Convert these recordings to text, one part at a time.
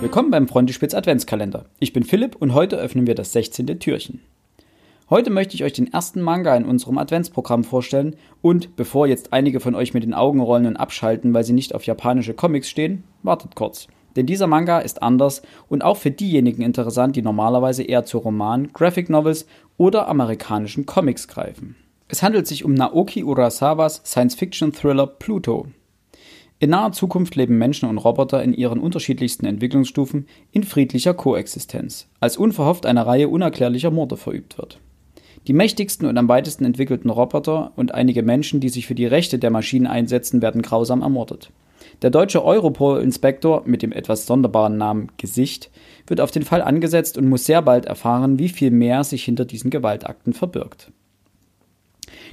Willkommen beim Frontispitz Adventskalender. Ich bin Philipp und heute öffnen wir das 16. Türchen. Heute möchte ich euch den ersten Manga in unserem Adventsprogramm vorstellen und bevor jetzt einige von euch mit den Augen rollen und abschalten, weil sie nicht auf japanische Comics stehen, wartet kurz. Denn dieser Manga ist anders und auch für diejenigen interessant, die normalerweise eher zu Romanen, Graphic Novels oder amerikanischen Comics greifen. Es handelt sich um Naoki Urasawas Science-Fiction-Thriller Pluto. In naher Zukunft leben Menschen und Roboter in ihren unterschiedlichsten Entwicklungsstufen in friedlicher Koexistenz, als unverhofft eine Reihe unerklärlicher Morde verübt wird. Die mächtigsten und am weitesten entwickelten Roboter und einige Menschen, die sich für die Rechte der Maschinen einsetzen, werden grausam ermordet. Der deutsche Europol-Inspektor mit dem etwas sonderbaren Namen Gesicht wird auf den Fall angesetzt und muss sehr bald erfahren, wie viel mehr sich hinter diesen Gewaltakten verbirgt.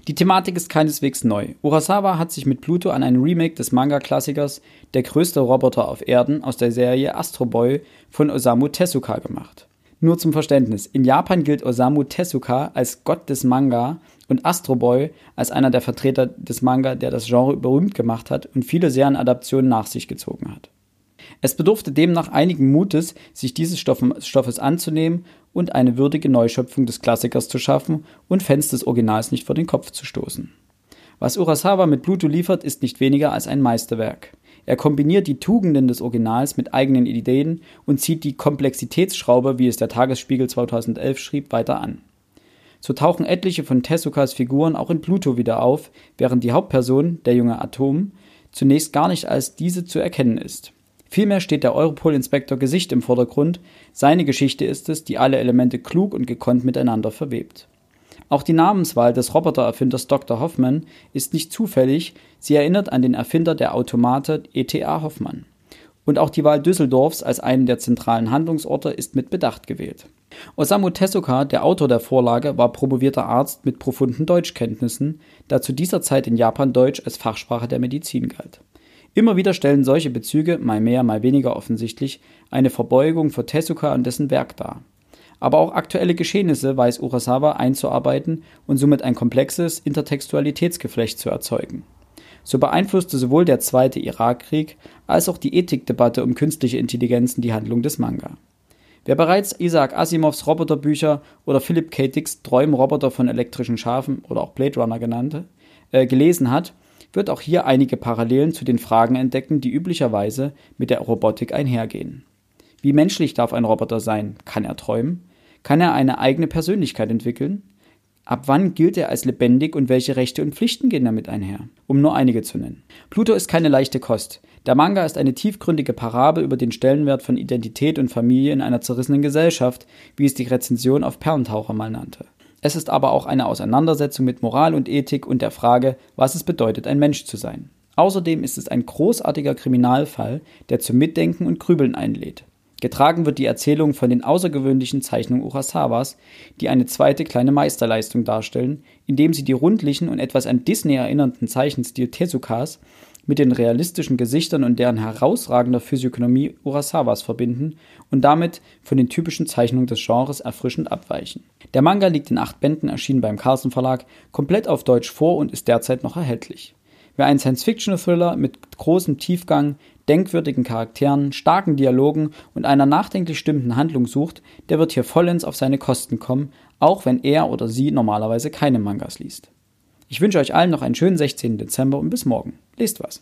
Die Thematik ist keineswegs neu. Urasawa hat sich mit Pluto an ein Remake des Manga-Klassikers Der größte Roboter auf Erden aus der Serie Astro Boy von Osamu Tezuka gemacht. Nur zum Verständnis. In Japan gilt Osamu Tezuka als Gott des Manga und Astro Boy als einer der Vertreter des Manga, der das Genre berühmt gemacht hat und viele Serienadaptionen nach sich gezogen hat. Es bedurfte demnach einigen Mutes, sich dieses Stoffes anzunehmen und eine würdige Neuschöpfung des Klassikers zu schaffen und Fans des Originals nicht vor den Kopf zu stoßen. Was Urasawa mit Pluto liefert, ist nicht weniger als ein Meisterwerk. Er kombiniert die Tugenden des Originals mit eigenen Ideen und zieht die Komplexitätsschraube, wie es der Tagesspiegel 2011 schrieb, weiter an. So tauchen etliche von Tezukas Figuren auch in Pluto wieder auf, während die Hauptperson, der junge Atom, zunächst gar nicht als diese zu erkennen ist. Vielmehr steht der Europol-Inspektor Gesicht im Vordergrund. Seine Geschichte ist es, die alle Elemente klug und gekonnt miteinander verwebt. Auch die Namenswahl des Robotererfinders Dr. Hoffman ist nicht zufällig, sie erinnert an den Erfinder der Automate E.T.A. Hoffmann. Und auch die Wahl Düsseldorfs als einen der zentralen Handlungsorte ist mit Bedacht gewählt. Osamu Tezuka, der Autor der Vorlage, war promovierter Arzt mit profunden Deutschkenntnissen, da zu dieser Zeit in Japan Deutsch als Fachsprache der Medizin galt. Immer wieder stellen solche Bezüge, mal mehr, mal weniger offensichtlich, eine Verbeugung vor Tezuka und dessen Werk dar. Aber auch aktuelle Geschehnisse weiß Urasawa einzuarbeiten und somit ein komplexes Intertextualitätsgeflecht zu erzeugen. So beeinflusste sowohl der zweite Irakkrieg als auch die Ethikdebatte um künstliche Intelligenzen die Handlung des Manga. Wer bereits Isaac Asimovs Roboterbücher oder Philip K. Dicks Träumroboter von elektrischen Schafen oder auch Blade Runner genannte, äh, gelesen hat, wird auch hier einige Parallelen zu den Fragen entdecken, die üblicherweise mit der Robotik einhergehen. Wie menschlich darf ein Roboter sein? Kann er träumen? Kann er eine eigene Persönlichkeit entwickeln? Ab wann gilt er als lebendig und welche Rechte und Pflichten gehen damit einher? Um nur einige zu nennen. Pluto ist keine leichte Kost. Der Manga ist eine tiefgründige Parabel über den Stellenwert von Identität und Familie in einer zerrissenen Gesellschaft, wie es die Rezension auf Perlentaucher mal nannte. Es ist aber auch eine Auseinandersetzung mit Moral und Ethik und der Frage, was es bedeutet, ein Mensch zu sein. Außerdem ist es ein großartiger Kriminalfall, der zum Mitdenken und Grübeln einlädt. Getragen wird die Erzählung von den außergewöhnlichen Zeichnungen Urasawas, die eine zweite kleine Meisterleistung darstellen, indem sie die rundlichen und etwas an Disney erinnernden Zeichenstil Tezukas mit den realistischen Gesichtern und deren herausragender Physiognomie Urasawas verbinden und damit von den typischen Zeichnungen des Genres erfrischend abweichen. Der Manga liegt in acht Bänden, erschienen beim Carlsen Verlag, komplett auf Deutsch vor und ist derzeit noch erhältlich. Wer einen Science-Fiction-Thriller mit großem Tiefgang, denkwürdigen Charakteren, starken Dialogen und einer nachdenklich stimmenden Handlung sucht, der wird hier vollends auf seine Kosten kommen, auch wenn er oder sie normalerweise keine Mangas liest. Ich wünsche euch allen noch einen schönen 16. Dezember und bis morgen. Lest was.